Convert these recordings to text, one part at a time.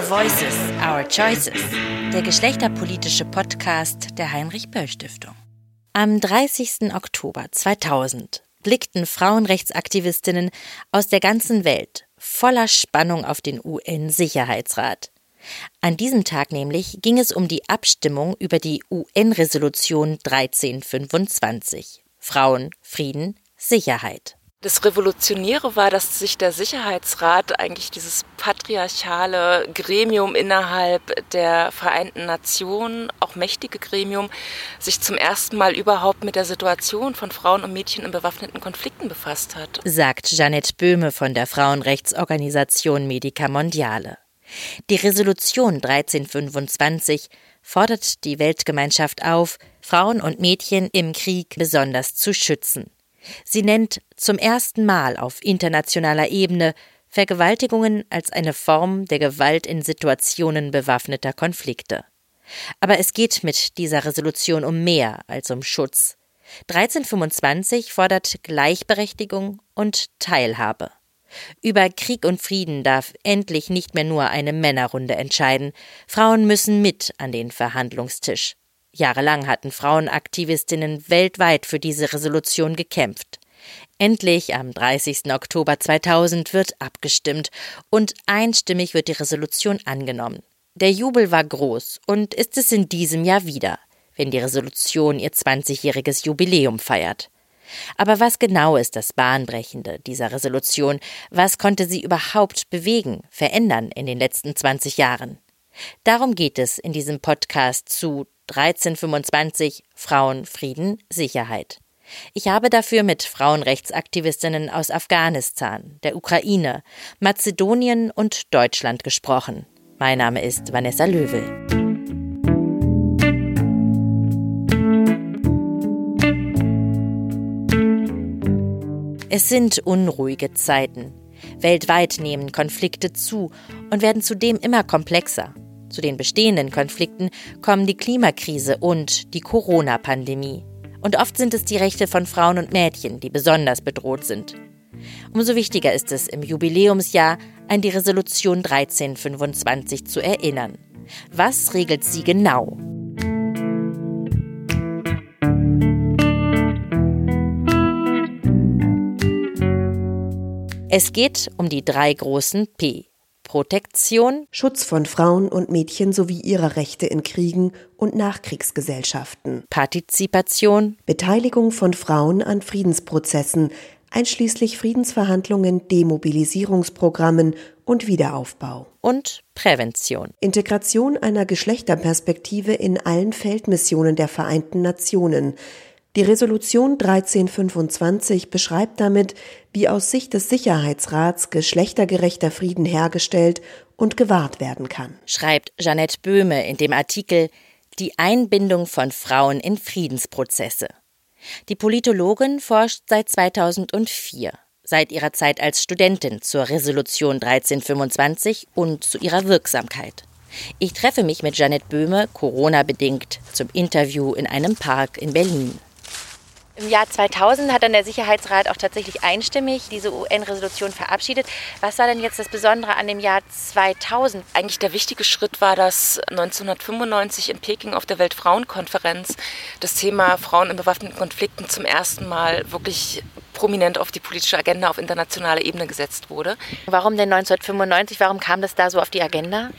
Our Voices, Our Choices, der geschlechterpolitische Podcast der Heinrich Böll Stiftung. Am 30. Oktober 2000 blickten Frauenrechtsaktivistinnen aus der ganzen Welt voller Spannung auf den UN-Sicherheitsrat. An diesem Tag nämlich ging es um die Abstimmung über die UN-Resolution 1325 Frauen, Frieden, Sicherheit. Das Revolutionäre war, dass sich der Sicherheitsrat, eigentlich dieses patriarchale Gremium innerhalb der Vereinten Nationen, auch mächtige Gremium, sich zum ersten Mal überhaupt mit der Situation von Frauen und Mädchen in bewaffneten Konflikten befasst hat. Sagt Jeanette Böhme von der Frauenrechtsorganisation Medica Mondiale. Die Resolution 1325 fordert die Weltgemeinschaft auf, Frauen und Mädchen im Krieg besonders zu schützen. Sie nennt zum ersten Mal auf internationaler Ebene Vergewaltigungen als eine Form der Gewalt in Situationen bewaffneter Konflikte. Aber es geht mit dieser Resolution um mehr als um Schutz. 1325 fordert Gleichberechtigung und Teilhabe. Über Krieg und Frieden darf endlich nicht mehr nur eine Männerrunde entscheiden. Frauen müssen mit an den Verhandlungstisch. Jahrelang hatten Frauenaktivistinnen weltweit für diese Resolution gekämpft. Endlich am 30. Oktober 2000 wird abgestimmt und einstimmig wird die Resolution angenommen. Der Jubel war groß und ist es in diesem Jahr wieder, wenn die Resolution ihr 20-jähriges Jubiläum feiert. Aber was genau ist das Bahnbrechende dieser Resolution? Was konnte sie überhaupt bewegen, verändern in den letzten 20 Jahren? Darum geht es in diesem Podcast zu 1325 Frauen, Frieden, Sicherheit. Ich habe dafür mit Frauenrechtsaktivistinnen aus Afghanistan, der Ukraine, Mazedonien und Deutschland gesprochen. Mein Name ist Vanessa Löwel. Es sind unruhige Zeiten. Weltweit nehmen Konflikte zu und werden zudem immer komplexer. Zu den bestehenden Konflikten kommen die Klimakrise und die Corona-Pandemie. Und oft sind es die Rechte von Frauen und Mädchen, die besonders bedroht sind. Umso wichtiger ist es, im Jubiläumsjahr an die Resolution 1325 zu erinnern. Was regelt sie genau? Es geht um die drei großen P. Protektion, Schutz von Frauen und Mädchen sowie ihrer Rechte in Kriegen und Nachkriegsgesellschaften, Partizipation, Beteiligung von Frauen an Friedensprozessen, einschließlich Friedensverhandlungen, Demobilisierungsprogrammen und Wiederaufbau. Und Prävention. Integration einer Geschlechterperspektive in allen Feldmissionen der Vereinten Nationen, die Resolution 1325 beschreibt damit, wie aus Sicht des Sicherheitsrats geschlechtergerechter Frieden hergestellt und gewahrt werden kann. Schreibt Jeanette Böhme in dem Artikel Die Einbindung von Frauen in Friedensprozesse. Die Politologin forscht seit 2004, seit ihrer Zeit als Studentin zur Resolution 1325 und zu ihrer Wirksamkeit. Ich treffe mich mit Jeanette Böhme, Corona-bedingt, zum Interview in einem Park in Berlin. Im Jahr 2000 hat dann der Sicherheitsrat auch tatsächlich einstimmig diese UN-Resolution verabschiedet. Was war denn jetzt das Besondere an dem Jahr 2000? Eigentlich der wichtige Schritt war, dass 1995 in Peking auf der Weltfrauenkonferenz das Thema Frauen in bewaffneten Konflikten zum ersten Mal wirklich prominent auf die politische Agenda auf internationaler Ebene gesetzt wurde. Warum denn 1995? Warum kam das da so auf die Agenda?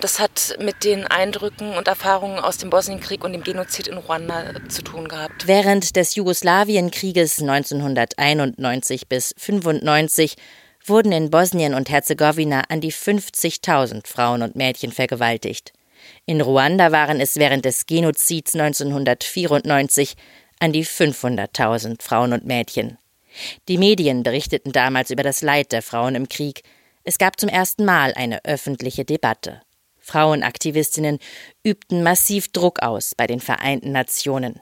Das hat mit den Eindrücken und Erfahrungen aus dem Bosnienkrieg und dem Genozid in Ruanda zu tun gehabt. Während des Jugoslawienkrieges 1991 bis 1995 wurden in Bosnien und Herzegowina an die 50.000 Frauen und Mädchen vergewaltigt. In Ruanda waren es während des Genozids 1994 an die 500.000 Frauen und Mädchen. Die Medien berichteten damals über das Leid der Frauen im Krieg. Es gab zum ersten Mal eine öffentliche Debatte. Frauenaktivistinnen übten massiv Druck aus bei den Vereinten Nationen,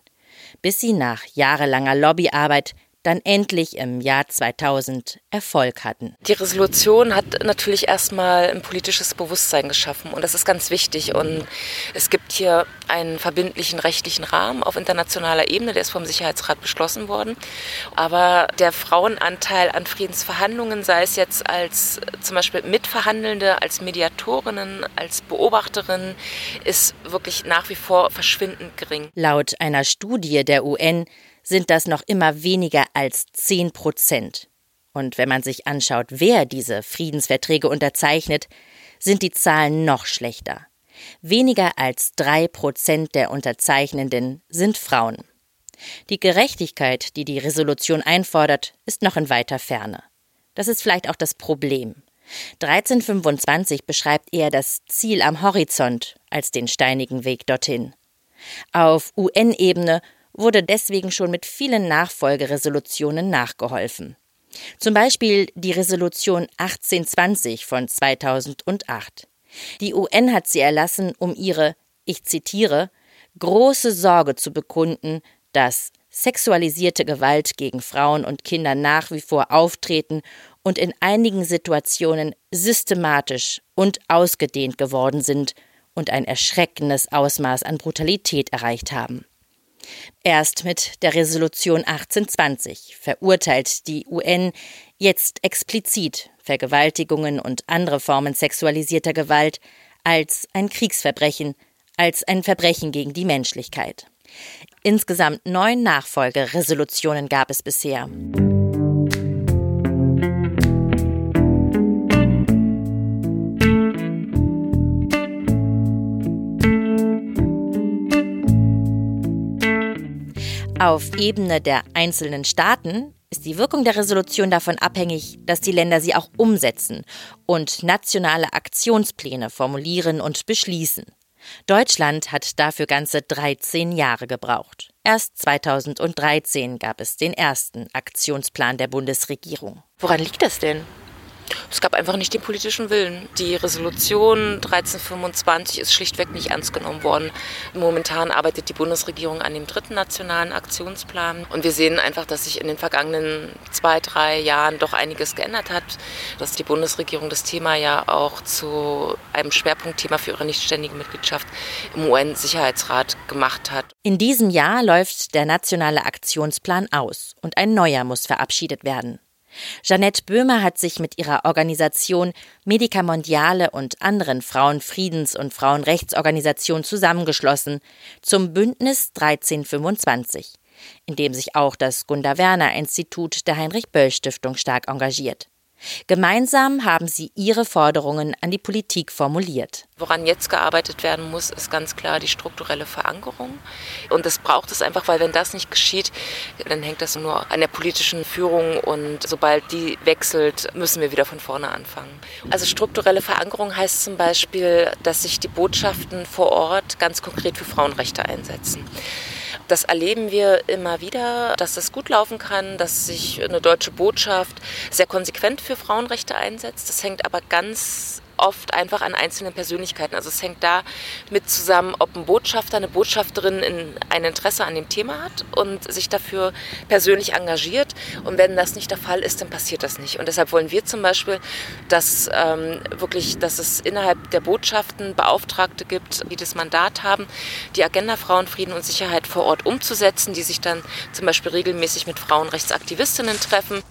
bis sie nach jahrelanger Lobbyarbeit dann endlich im Jahr 2000 Erfolg hatten. Die Resolution hat natürlich erstmal ein politisches Bewusstsein geschaffen und das ist ganz wichtig. Und es gibt hier einen verbindlichen rechtlichen Rahmen auf internationaler Ebene, der ist vom Sicherheitsrat beschlossen worden. Aber der Frauenanteil an Friedensverhandlungen, sei es jetzt als zum Beispiel Mitverhandelnde, als Mediatorinnen, als Beobachterinnen, ist wirklich nach wie vor verschwindend gering. Laut einer Studie der UN sind das noch immer weniger als 10 Prozent. Und wenn man sich anschaut, wer diese Friedensverträge unterzeichnet, sind die Zahlen noch schlechter. Weniger als drei Prozent der Unterzeichnenden sind Frauen. Die Gerechtigkeit, die die Resolution einfordert, ist noch in weiter Ferne. Das ist vielleicht auch das Problem. 1325 beschreibt eher das Ziel am Horizont als den steinigen Weg dorthin. Auf UN-Ebene wurde deswegen schon mit vielen Nachfolgeresolutionen nachgeholfen. Zum Beispiel die Resolution 1820 von 2008. Die UN hat sie erlassen, um ihre, ich zitiere, große Sorge zu bekunden, dass sexualisierte Gewalt gegen Frauen und Kinder nach wie vor auftreten und in einigen Situationen systematisch und ausgedehnt geworden sind und ein erschreckendes Ausmaß an Brutalität erreicht haben. Erst mit der Resolution 1820 verurteilt die UN jetzt explizit Vergewaltigungen und andere Formen sexualisierter Gewalt als ein Kriegsverbrechen, als ein Verbrechen gegen die Menschlichkeit. Insgesamt neun Nachfolgeresolutionen gab es bisher. Auf Ebene der einzelnen Staaten ist die Wirkung der Resolution davon abhängig, dass die Länder sie auch umsetzen und nationale Aktionspläne formulieren und beschließen. Deutschland hat dafür ganze 13 Jahre gebraucht. Erst 2013 gab es den ersten Aktionsplan der Bundesregierung. Woran liegt das denn? Es gab einfach nicht den politischen Willen. Die Resolution 1325 ist schlichtweg nicht ernst genommen worden. Momentan arbeitet die Bundesregierung an dem dritten nationalen Aktionsplan. Und wir sehen einfach, dass sich in den vergangenen zwei, drei Jahren doch einiges geändert hat. Dass die Bundesregierung das Thema ja auch zu einem Schwerpunktthema für ihre nichtständige Mitgliedschaft im UN-Sicherheitsrat gemacht hat. In diesem Jahr läuft der nationale Aktionsplan aus und ein neuer muss verabschiedet werden. Jeanette Böhmer hat sich mit ihrer Organisation Medica Mondiale und anderen Frauenfriedens- und Frauenrechtsorganisationen zusammengeschlossen zum Bündnis 1325, in dem sich auch das Gunda Werner Institut der Heinrich Böll Stiftung stark engagiert. Gemeinsam haben sie ihre Forderungen an die Politik formuliert. Woran jetzt gearbeitet werden muss, ist ganz klar die strukturelle Verankerung. Und das braucht es einfach, weil wenn das nicht geschieht, dann hängt das nur an der politischen Führung und sobald die wechselt, müssen wir wieder von vorne anfangen. Also strukturelle Verankerung heißt zum Beispiel, dass sich die Botschaften vor Ort ganz konkret für Frauenrechte einsetzen. Das erleben wir immer wieder, dass das gut laufen kann, dass sich eine deutsche Botschaft sehr konsequent für Frauenrechte einsetzt. Das hängt aber ganz oft einfach an einzelnen Persönlichkeiten. Also es hängt da mit zusammen, ob ein Botschafter, eine Botschafterin ein Interesse an dem Thema hat und sich dafür persönlich engagiert. Und wenn das nicht der Fall ist, dann passiert das nicht. Und deshalb wollen wir zum Beispiel, dass ähm, wirklich, dass es innerhalb der Botschaften Beauftragte gibt, die das Mandat haben, die Agenda Frauen, Frieden und Sicherheit vor Ort umzusetzen, die sich dann zum Beispiel regelmäßig mit Frauenrechtsaktivistinnen treffen.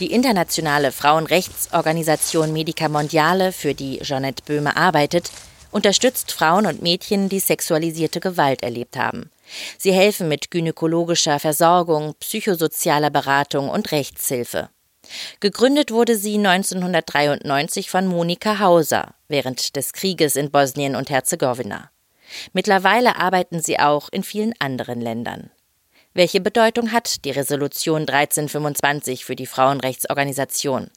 Die internationale Frauenrechtsorganisation Medica Mondiale, für die Jeanette Böhme arbeitet, unterstützt Frauen und Mädchen, die sexualisierte Gewalt erlebt haben. Sie helfen mit gynäkologischer Versorgung, psychosozialer Beratung und Rechtshilfe. Gegründet wurde sie 1993 von Monika Hauser während des Krieges in Bosnien und Herzegowina. Mittlerweile arbeiten sie auch in vielen anderen Ländern. Welche Bedeutung hat die Resolution 1325 für die Frauenrechtsorganisation?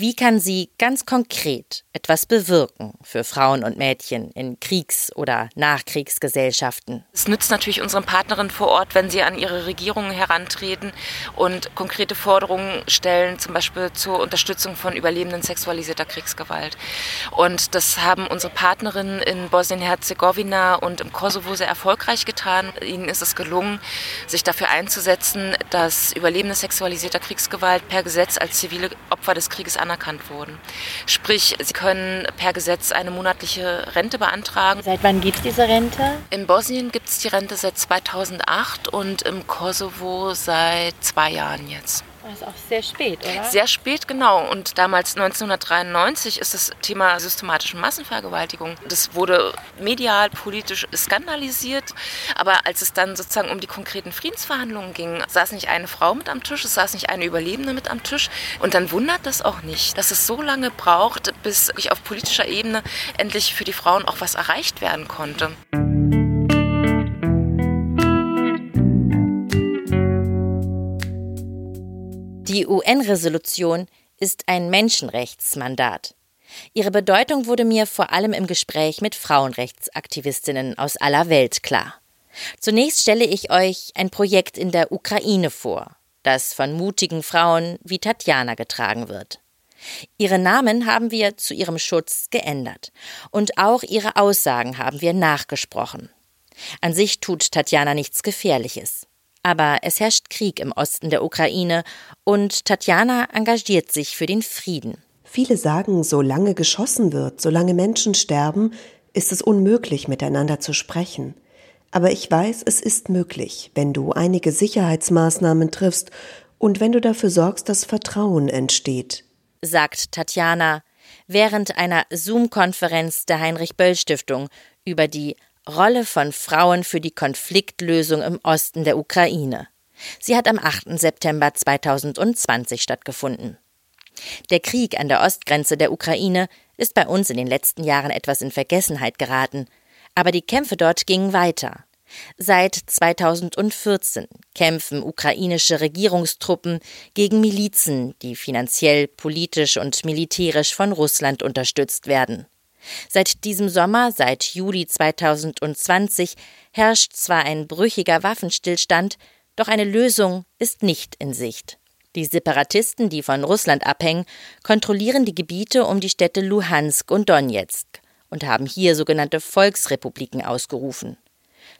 Wie kann sie ganz konkret etwas bewirken für Frauen und Mädchen in Kriegs- oder Nachkriegsgesellschaften? Es nützt natürlich unseren Partnerinnen vor Ort, wenn sie an ihre Regierungen herantreten und konkrete Forderungen stellen, zum Beispiel zur Unterstützung von Überlebenden sexualisierter Kriegsgewalt. Und das haben unsere Partnerinnen in Bosnien-Herzegowina und im Kosovo sehr erfolgreich getan. Ihnen ist es gelungen, sich dafür einzusetzen, dass Überlebende sexualisierter Kriegsgewalt per Gesetz als zivile Opfer des Krieges anerkannt wurden. Sprich, sie können per Gesetz eine monatliche Rente beantragen. Seit wann gibt es diese Rente? In Bosnien gibt es die Rente seit 2008 und im Kosovo seit zwei Jahren jetzt. Das ist auch sehr spät, oder? Sehr spät, genau. Und damals 1993 ist das Thema systematische Massenvergewaltigung. Das wurde medial, politisch skandalisiert. Aber als es dann sozusagen um die konkreten Friedensverhandlungen ging, saß nicht eine Frau mit am Tisch, es saß nicht eine Überlebende mit am Tisch. Und dann wundert das auch nicht, dass es so lange braucht, bis auf politischer Ebene endlich für die Frauen auch was erreicht werden konnte. Die UN-Resolution ist ein Menschenrechtsmandat. Ihre Bedeutung wurde mir vor allem im Gespräch mit Frauenrechtsaktivistinnen aus aller Welt klar. Zunächst stelle ich euch ein Projekt in der Ukraine vor, das von mutigen Frauen wie Tatjana getragen wird. Ihre Namen haben wir zu ihrem Schutz geändert und auch ihre Aussagen haben wir nachgesprochen. An sich tut Tatjana nichts Gefährliches. Aber es herrscht Krieg im Osten der Ukraine und Tatjana engagiert sich für den Frieden. Viele sagen, solange geschossen wird, solange Menschen sterben, ist es unmöglich, miteinander zu sprechen. Aber ich weiß, es ist möglich, wenn du einige Sicherheitsmaßnahmen triffst und wenn du dafür sorgst, dass Vertrauen entsteht. Sagt Tatjana während einer Zoom-Konferenz der Heinrich Böll Stiftung über die Rolle von Frauen für die Konfliktlösung im Osten der Ukraine. Sie hat am 8. September 2020 stattgefunden. Der Krieg an der Ostgrenze der Ukraine ist bei uns in den letzten Jahren etwas in Vergessenheit geraten, aber die Kämpfe dort gingen weiter. Seit 2014 kämpfen ukrainische Regierungstruppen gegen Milizen, die finanziell, politisch und militärisch von Russland unterstützt werden. Seit diesem Sommer, seit Juli 2020, herrscht zwar ein brüchiger Waffenstillstand, doch eine Lösung ist nicht in Sicht. Die Separatisten, die von Russland abhängen, kontrollieren die Gebiete um die Städte Luhansk und Donetsk und haben hier sogenannte Volksrepubliken ausgerufen.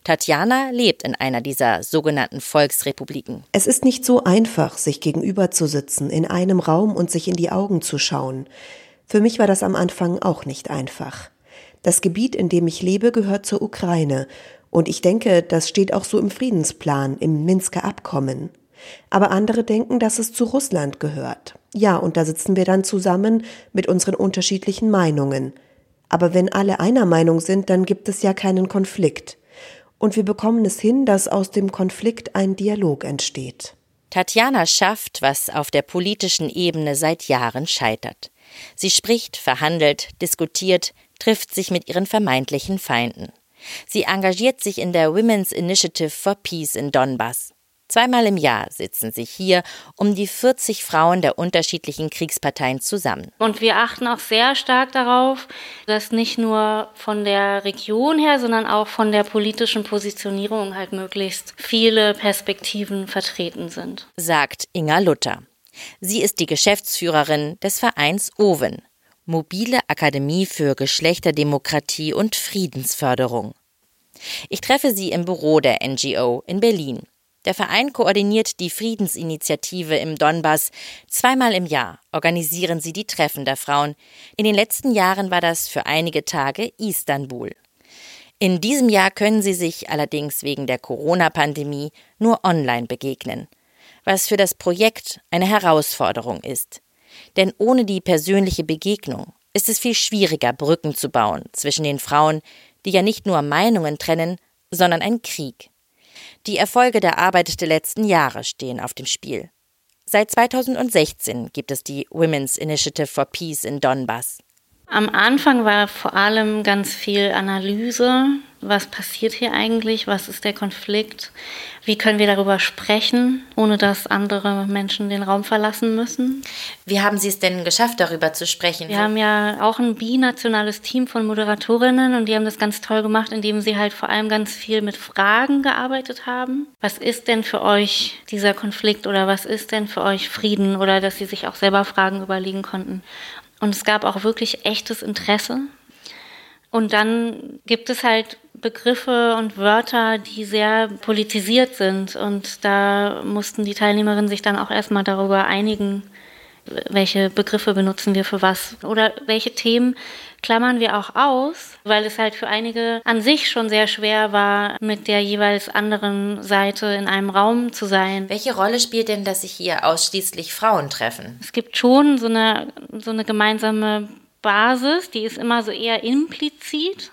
Tatjana lebt in einer dieser sogenannten Volksrepubliken. Es ist nicht so einfach, sich gegenüber zu sitzen, in einem Raum und sich in die Augen zu schauen. Für mich war das am Anfang auch nicht einfach. Das Gebiet, in dem ich lebe, gehört zur Ukraine, und ich denke, das steht auch so im Friedensplan, im Minsker Abkommen. Aber andere denken, dass es zu Russland gehört. Ja, und da sitzen wir dann zusammen mit unseren unterschiedlichen Meinungen. Aber wenn alle einer Meinung sind, dann gibt es ja keinen Konflikt. Und wir bekommen es hin, dass aus dem Konflikt ein Dialog entsteht. Tatjana schafft, was auf der politischen Ebene seit Jahren scheitert. Sie spricht, verhandelt, diskutiert, trifft sich mit ihren vermeintlichen Feinden. Sie engagiert sich in der Women's Initiative for Peace in Donbass. Zweimal im Jahr sitzen sich hier um die 40 Frauen der unterschiedlichen Kriegsparteien zusammen. Und wir achten auch sehr stark darauf, dass nicht nur von der Region her, sondern auch von der politischen Positionierung halt möglichst viele Perspektiven vertreten sind. Sagt Inga Luther. Sie ist die Geschäftsführerin des Vereins Owen, Mobile Akademie für Geschlechterdemokratie und Friedensförderung. Ich treffe sie im Büro der NGO in Berlin. Der Verein koordiniert die Friedensinitiative im Donbass. Zweimal im Jahr organisieren sie die Treffen der Frauen. In den letzten Jahren war das für einige Tage Istanbul. In diesem Jahr können sie sich allerdings wegen der Corona-Pandemie nur online begegnen was für das Projekt eine Herausforderung ist. Denn ohne die persönliche Begegnung ist es viel schwieriger, Brücken zu bauen zwischen den Frauen, die ja nicht nur Meinungen trennen, sondern ein Krieg. Die Erfolge der Arbeit der letzten Jahre stehen auf dem Spiel. Seit 2016 gibt es die Women's Initiative for Peace in Donbass. Am Anfang war vor allem ganz viel Analyse was passiert hier eigentlich, was ist der Konflikt, wie können wir darüber sprechen, ohne dass andere Menschen den Raum verlassen müssen. Wie haben Sie es denn geschafft, darüber zu sprechen? Wir haben ja auch ein binationales Team von Moderatorinnen und die haben das ganz toll gemacht, indem sie halt vor allem ganz viel mit Fragen gearbeitet haben. Was ist denn für euch dieser Konflikt oder was ist denn für euch Frieden oder dass sie sich auch selber Fragen überlegen konnten. Und es gab auch wirklich echtes Interesse. Und dann gibt es halt Begriffe und Wörter, die sehr politisiert sind. Und da mussten die Teilnehmerinnen sich dann auch erstmal darüber einigen, welche Begriffe benutzen wir für was oder welche Themen klammern wir auch aus, weil es halt für einige an sich schon sehr schwer war, mit der jeweils anderen Seite in einem Raum zu sein. Welche Rolle spielt denn, dass sich hier ausschließlich Frauen treffen? Es gibt schon so eine, so eine gemeinsame Basis, die ist immer so eher implizit.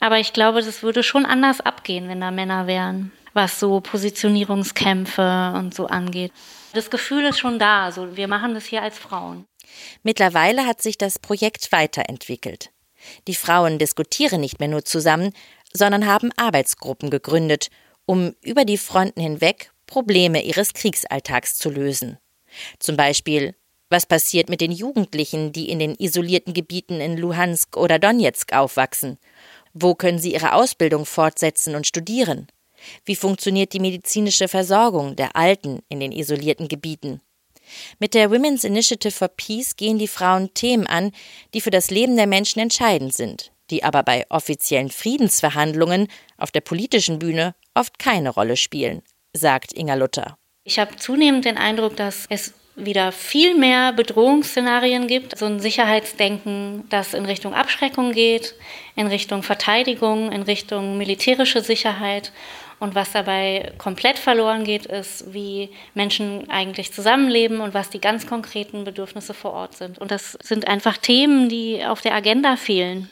Aber ich glaube, das würde schon anders abgehen, wenn da Männer wären, was so Positionierungskämpfe und so angeht. Das Gefühl ist schon da, also wir machen das hier als Frauen. Mittlerweile hat sich das Projekt weiterentwickelt. Die Frauen diskutieren nicht mehr nur zusammen, sondern haben Arbeitsgruppen gegründet, um über die Fronten hinweg Probleme ihres Kriegsalltags zu lösen. Zum Beispiel was passiert mit den Jugendlichen, die in den isolierten Gebieten in Luhansk oder Donetsk aufwachsen? Wo können sie ihre Ausbildung fortsetzen und studieren? Wie funktioniert die medizinische Versorgung der Alten in den isolierten Gebieten? Mit der Women's Initiative for Peace gehen die Frauen Themen an, die für das Leben der Menschen entscheidend sind, die aber bei offiziellen Friedensverhandlungen auf der politischen Bühne oft keine Rolle spielen, sagt Inga Luther. Ich habe zunehmend den Eindruck, dass es wieder viel mehr Bedrohungsszenarien gibt, so ein Sicherheitsdenken, das in Richtung Abschreckung geht, in Richtung Verteidigung, in Richtung militärische Sicherheit. Und was dabei komplett verloren geht, ist, wie Menschen eigentlich zusammenleben und was die ganz konkreten Bedürfnisse vor Ort sind. Und das sind einfach Themen, die auf der Agenda fehlen.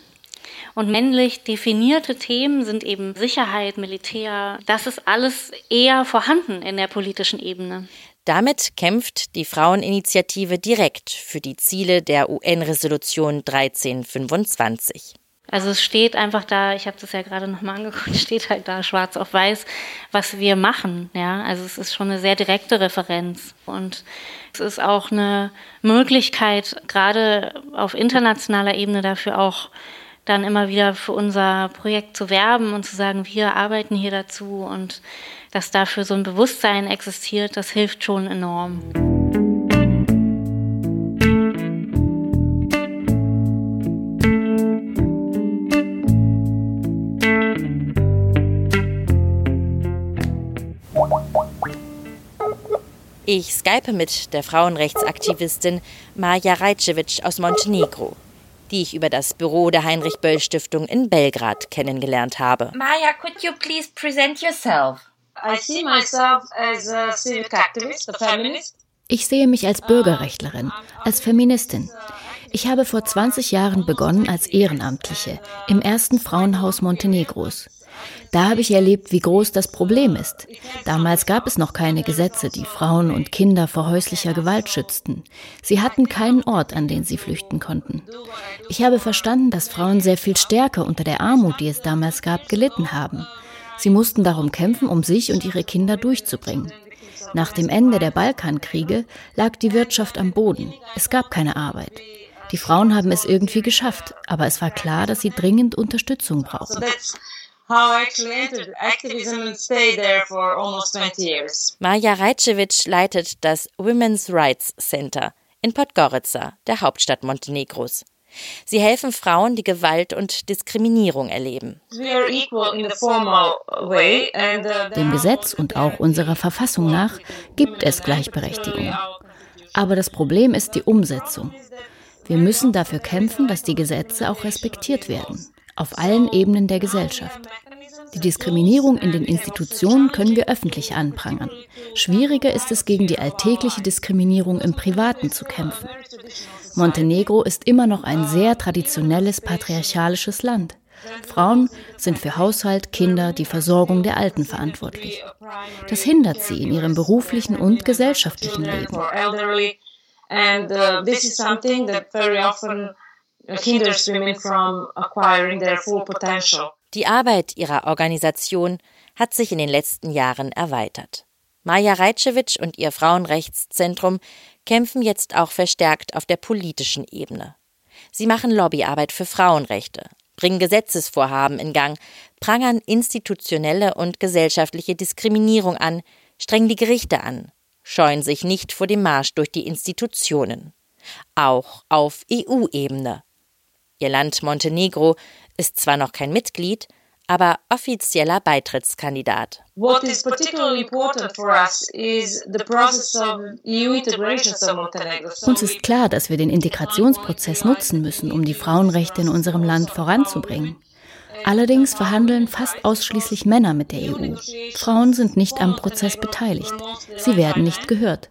Und männlich definierte Themen sind eben Sicherheit, Militär. Das ist alles eher vorhanden in der politischen Ebene. Damit kämpft die Fraueninitiative direkt für die Ziele der UN-Resolution 1325. Also es steht einfach da, ich habe das ja gerade nochmal angeguckt, steht halt da schwarz auf weiß, was wir machen. Ja, also es ist schon eine sehr direkte Referenz und es ist auch eine Möglichkeit, gerade auf internationaler Ebene dafür auch dann immer wieder für unser Projekt zu werben und zu sagen, wir arbeiten hier dazu und dass dafür so ein Bewusstsein existiert, das hilft schon enorm. Ich skype mit der Frauenrechtsaktivistin Maja Rajcevic aus Montenegro, die ich über das Büro der Heinrich Böll Stiftung in Belgrad kennengelernt habe. Maja, could you please present yourself? Ich sehe mich als Bürgerrechtlerin, als Feministin. Ich habe vor 20 Jahren begonnen als Ehrenamtliche im ersten Frauenhaus Montenegros. Da habe ich erlebt, wie groß das Problem ist. Damals gab es noch keine Gesetze, die Frauen und Kinder vor häuslicher Gewalt schützten. Sie hatten keinen Ort, an den sie flüchten konnten. Ich habe verstanden, dass Frauen sehr viel stärker unter der Armut, die es damals gab, gelitten haben. Sie mussten darum kämpfen, um sich und ihre Kinder durchzubringen. Nach dem Ende der Balkankriege lag die Wirtschaft am Boden. Es gab keine Arbeit. Die Frauen haben es irgendwie geschafft, aber es war klar, dass sie dringend Unterstützung brauchen. Maja Rajcevic leitet das Women's Rights Center in Podgorica, der Hauptstadt Montenegros. Sie helfen Frauen, die Gewalt und Diskriminierung erleben. Dem Gesetz und auch unserer Verfassung nach gibt es Gleichberechtigung. Aber das Problem ist die Umsetzung. Wir müssen dafür kämpfen, dass die Gesetze auch respektiert werden, auf allen Ebenen der Gesellschaft. Die Diskriminierung in den Institutionen können wir öffentlich anprangern. Schwieriger ist es, gegen die alltägliche Diskriminierung im Privaten zu kämpfen. Montenegro ist immer noch ein sehr traditionelles patriarchalisches Land. Frauen sind für Haushalt, Kinder, die Versorgung der Alten verantwortlich. Das hindert sie in ihrem beruflichen und gesellschaftlichen Leben. And uh, this is something that very often hinders women from acquiring their full potential. Die Arbeit ihrer Organisation hat sich in den letzten Jahren erweitert. Maja Reitschewitsch und ihr Frauenrechtszentrum kämpfen jetzt auch verstärkt auf der politischen Ebene. Sie machen Lobbyarbeit für Frauenrechte, bringen Gesetzesvorhaben in Gang, prangern institutionelle und gesellschaftliche Diskriminierung an, strengen die Gerichte an, scheuen sich nicht vor dem Marsch durch die Institutionen. Auch auf EU-Ebene. Ihr Land Montenegro ist zwar noch kein Mitglied, aber offizieller Beitrittskandidat. What is particularly important for us is the process of EU integration of Montenegro. Uns ist klar, dass wir den Integrationsprozess nutzen müssen, um die Frauenrechte in unserem Land voranzubringen. Allerdings verhandeln fast ausschließlich Männer mit der EU. Frauen sind nicht am Prozess beteiligt. Sie werden nicht gehört.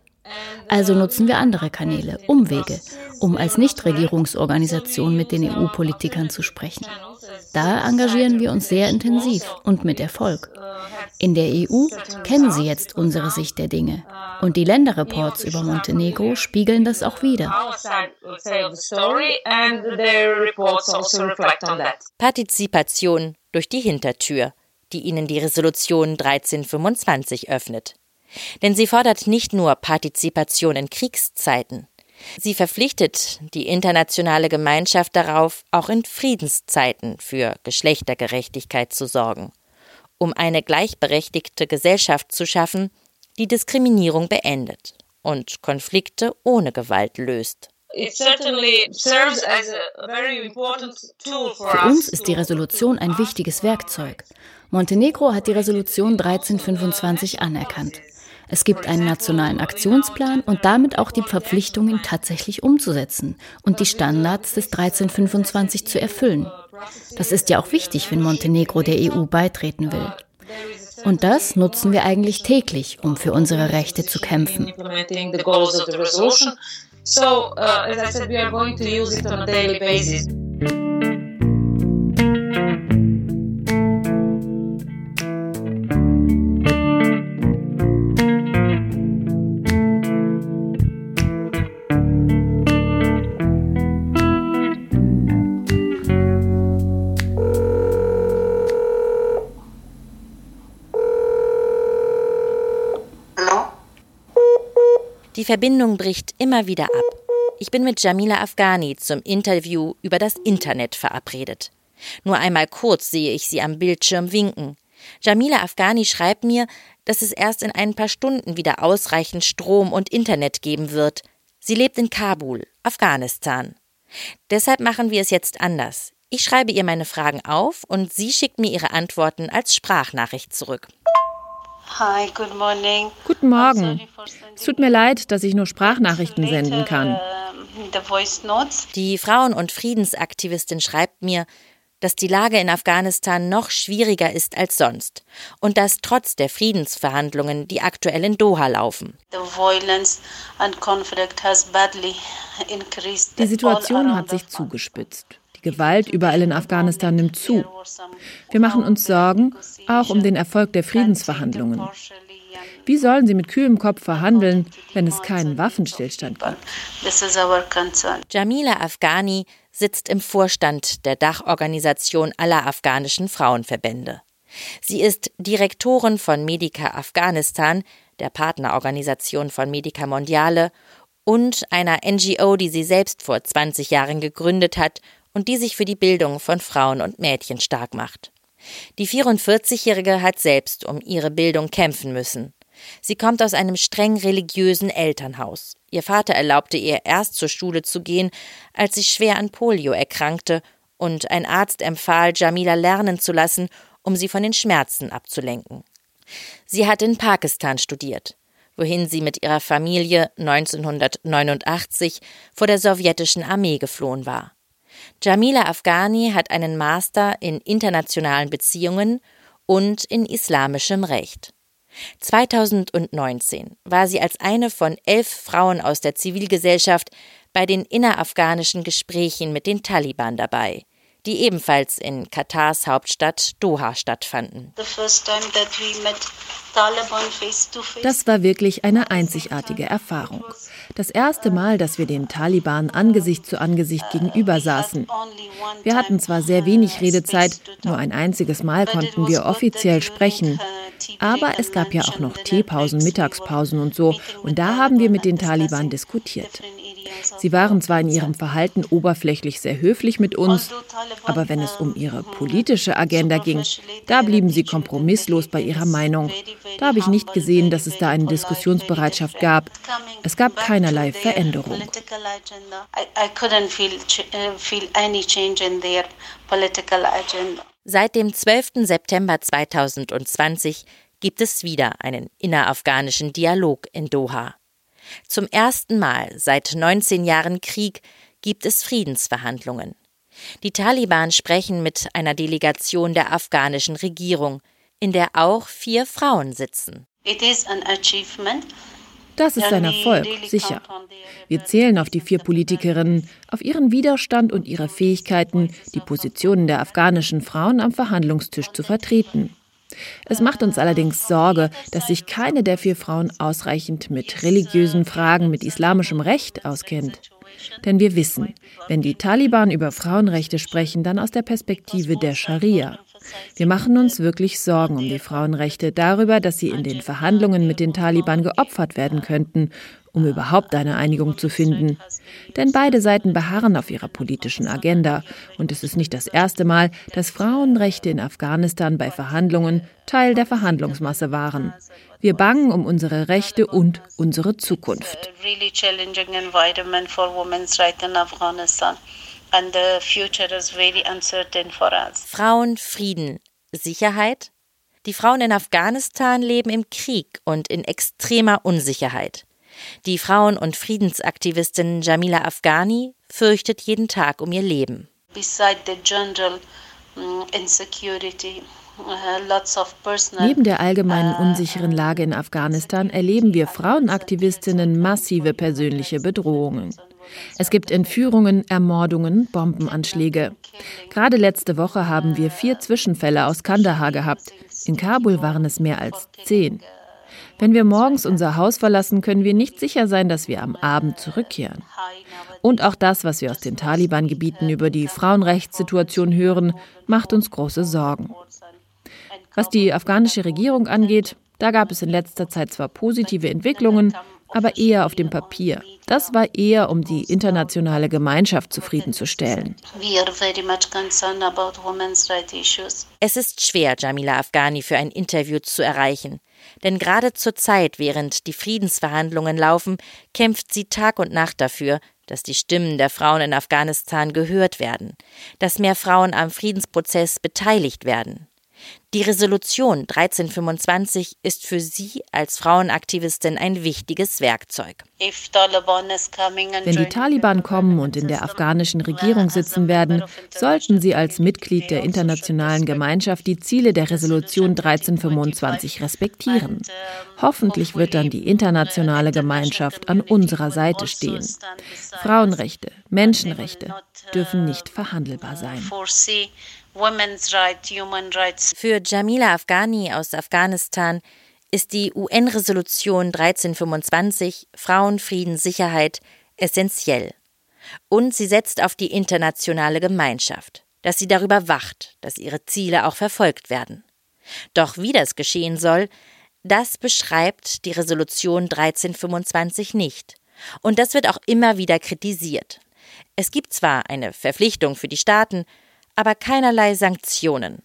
Also nutzen wir andere Kanäle, Umwege, um als Nichtregierungsorganisation mit den EU-Politikern zu sprechen. Da engagieren wir uns sehr intensiv und mit Erfolg. In der EU kennen sie jetzt unsere Sicht der Dinge. Und die Länderreports über Montenegro spiegeln das auch wieder. Partizipation durch die Hintertür, die ihnen die Resolution 1325 öffnet. Denn sie fordert nicht nur Partizipation in Kriegszeiten. Sie verpflichtet die internationale Gemeinschaft darauf, auch in Friedenszeiten für Geschlechtergerechtigkeit zu sorgen, um eine gleichberechtigte Gesellschaft zu schaffen, die Diskriminierung beendet und Konflikte ohne Gewalt löst. Für uns ist die Resolution ein wichtiges Werkzeug. Montenegro hat die Resolution 1325 anerkannt. Es gibt einen nationalen Aktionsplan und damit auch die Verpflichtung, ihn tatsächlich umzusetzen und die Standards des 1325 zu erfüllen. Das ist ja auch wichtig, wenn Montenegro der EU beitreten will. Und das nutzen wir eigentlich täglich, um für unsere Rechte zu kämpfen. So, uh, as I said, we are going to use it on a daily basis. Die Verbindung bricht immer wieder ab. Ich bin mit Jamila Afghani zum Interview über das Internet verabredet. Nur einmal kurz sehe ich sie am Bildschirm winken. Jamila Afghani schreibt mir, dass es erst in ein paar Stunden wieder ausreichend Strom und Internet geben wird. Sie lebt in Kabul, Afghanistan. Deshalb machen wir es jetzt anders. Ich schreibe ihr meine Fragen auf und sie schickt mir ihre Antworten als Sprachnachricht zurück. Hi, good morning. Guten Morgen. Es tut mir leid, dass ich nur Sprachnachrichten senden kann. Die Frauen- und Friedensaktivistin schreibt mir, dass die Lage in Afghanistan noch schwieriger ist als sonst und dass trotz der Friedensverhandlungen, die aktuell in Doha laufen. Die Situation hat sich zugespitzt. Gewalt überall in Afghanistan nimmt zu. Wir machen uns Sorgen, auch um den Erfolg der Friedensverhandlungen. Wie sollen sie mit kühlem Kopf verhandeln, wenn es keinen Waffenstillstand gibt? Jamila Afghani sitzt im Vorstand der Dachorganisation aller afghanischen Frauenverbände. Sie ist Direktorin von Medica Afghanistan, der Partnerorganisation von Medica Mondiale, und einer NGO, die sie selbst vor 20 Jahren gegründet hat und die sich für die Bildung von Frauen und Mädchen stark macht. Die 44-Jährige hat selbst um ihre Bildung kämpfen müssen. Sie kommt aus einem streng religiösen Elternhaus. Ihr Vater erlaubte ihr erst zur Schule zu gehen, als sie schwer an Polio erkrankte, und ein Arzt empfahl, Jamila lernen zu lassen, um sie von den Schmerzen abzulenken. Sie hat in Pakistan studiert, wohin sie mit ihrer Familie 1989 vor der sowjetischen Armee geflohen war. Jamila Afghani hat einen Master in internationalen Beziehungen und in islamischem Recht. 2019 war sie als eine von elf Frauen aus der Zivilgesellschaft bei den innerafghanischen Gesprächen mit den Taliban dabei, die ebenfalls in Katars Hauptstadt Doha stattfanden. Das war wirklich eine einzigartige Erfahrung. Das erste Mal, dass wir den Taliban Angesicht zu Angesicht gegenüber saßen. Wir hatten zwar sehr wenig Redezeit, nur ein einziges Mal konnten wir offiziell sprechen. Aber es gab ja auch noch Teepausen, Mittagspausen und so. Und da haben wir mit den Taliban diskutiert. Sie waren zwar in ihrem Verhalten oberflächlich sehr höflich mit uns, aber wenn es um ihre politische Agenda ging, da blieben sie kompromisslos bei ihrer Meinung. Da habe ich nicht gesehen, dass es da eine Diskussionsbereitschaft gab. Es gab keinerlei Veränderung. Seit dem 12. September 2020 gibt es wieder einen innerafghanischen Dialog in Doha. Zum ersten Mal seit 19 Jahren Krieg gibt es Friedensverhandlungen. Die Taliban sprechen mit einer Delegation der afghanischen Regierung, in der auch vier Frauen sitzen. Das ist ein Erfolg, sicher. Wir zählen auf die vier Politikerinnen, auf ihren Widerstand und ihre Fähigkeiten, die Positionen der afghanischen Frauen am Verhandlungstisch zu vertreten. Es macht uns allerdings Sorge, dass sich keine der vier Frauen ausreichend mit religiösen Fragen, mit islamischem Recht auskennt. Denn wir wissen, wenn die Taliban über Frauenrechte sprechen, dann aus der Perspektive der Scharia. Wir machen uns wirklich Sorgen um die Frauenrechte, darüber, dass sie in den Verhandlungen mit den Taliban geopfert werden könnten um überhaupt eine Einigung zu finden. Denn beide Seiten beharren auf ihrer politischen Agenda. Und es ist nicht das erste Mal, dass Frauenrechte in Afghanistan bei Verhandlungen Teil der Verhandlungsmasse waren. Wir bangen um unsere Rechte und unsere Zukunft. Frauen, Frieden, Sicherheit? Die Frauen in Afghanistan leben im Krieg und in extremer Unsicherheit. Die Frauen- und Friedensaktivistin Jamila Afghani fürchtet jeden Tag um ihr Leben. Mm, uh, Neben der allgemeinen uh, unsicheren Lage in Afghanistan erleben wir Frauenaktivistinnen massive persönliche Bedrohungen. Es gibt Entführungen, Ermordungen, Bombenanschläge. Gerade letzte Woche haben wir vier Zwischenfälle aus Kandahar gehabt. In Kabul waren es mehr als zehn. Wenn wir morgens unser Haus verlassen, können wir nicht sicher sein, dass wir am Abend zurückkehren. Und auch das, was wir aus den Taliban-Gebieten über die Frauenrechtssituation hören, macht uns große Sorgen. Was die afghanische Regierung angeht, da gab es in letzter Zeit zwar positive Entwicklungen, aber eher auf dem Papier. Das war eher, um die internationale Gemeinschaft zufriedenzustellen. Es ist schwer, Jamila Afghani für ein Interview zu erreichen. Denn gerade zur Zeit, während die Friedensverhandlungen laufen, kämpft sie Tag und Nacht dafür, dass die Stimmen der Frauen in Afghanistan gehört werden, dass mehr Frauen am Friedensprozess beteiligt werden. Die Resolution 1325 ist für sie als Frauenaktivistin ein wichtiges Werkzeug. Wenn die Taliban kommen und in der afghanischen Regierung sitzen werden, sollten sie als Mitglied der internationalen Gemeinschaft die Ziele der Resolution 1325 respektieren. Hoffentlich wird dann die internationale Gemeinschaft an unserer Seite stehen. Frauenrechte, Menschenrechte dürfen nicht verhandelbar sein. Für Jamila Afghani aus Afghanistan ist die UN-Resolution 1325 Frauen, Frieden, Sicherheit essentiell. Und sie setzt auf die internationale Gemeinschaft, dass sie darüber wacht, dass ihre Ziele auch verfolgt werden. Doch wie das geschehen soll, das beschreibt die Resolution 1325 nicht. Und das wird auch immer wieder kritisiert. Es gibt zwar eine Verpflichtung für die Staaten, aber keinerlei Sanktionen.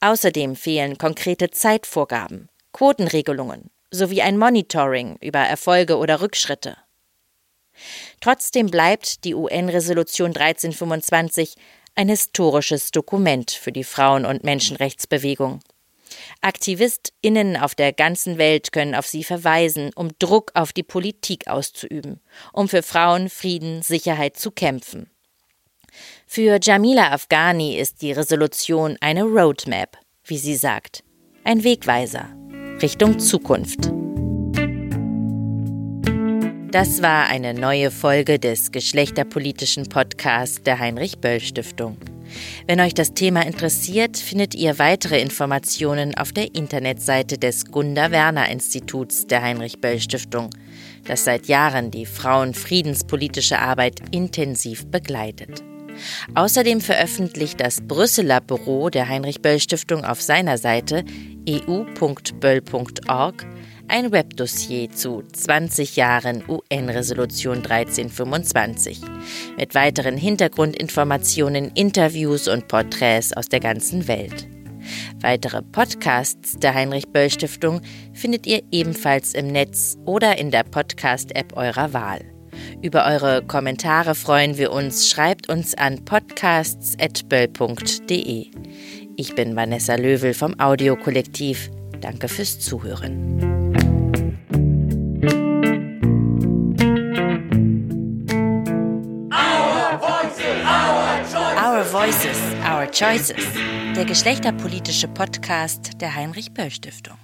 Außerdem fehlen konkrete Zeitvorgaben, Quotenregelungen sowie ein Monitoring über Erfolge oder Rückschritte. Trotzdem bleibt die UN-Resolution 1325 ein historisches Dokument für die Frauen- und Menschenrechtsbewegung. AktivistInnen auf der ganzen Welt können auf sie verweisen, um Druck auf die Politik auszuüben, um für Frauen, Frieden, Sicherheit zu kämpfen. Für Jamila Afghani ist die Resolution eine Roadmap, wie sie sagt, ein Wegweiser Richtung Zukunft. Das war eine neue Folge des geschlechterpolitischen Podcasts der Heinrich Böll Stiftung. Wenn euch das Thema interessiert, findet ihr weitere Informationen auf der Internetseite des Gunda Werner Instituts der Heinrich Böll Stiftung, das seit Jahren die frauenfriedenspolitische Arbeit intensiv begleitet. Außerdem veröffentlicht das Brüsseler Büro der Heinrich Böll Stiftung auf seiner Seite eu.böll.org ein Webdossier zu 20 Jahren UN-Resolution 1325 mit weiteren Hintergrundinformationen, Interviews und Porträts aus der ganzen Welt. Weitere Podcasts der Heinrich Böll Stiftung findet ihr ebenfalls im Netz oder in der Podcast-App eurer Wahl. Über eure Kommentare freuen wir uns. Schreibt uns an podcasts.böll.de. Ich bin Vanessa Löwel vom Audiokollektiv. Danke fürs Zuhören. Voices, Our Choices, der geschlechterpolitische Podcast der Heinrich Böll Stiftung.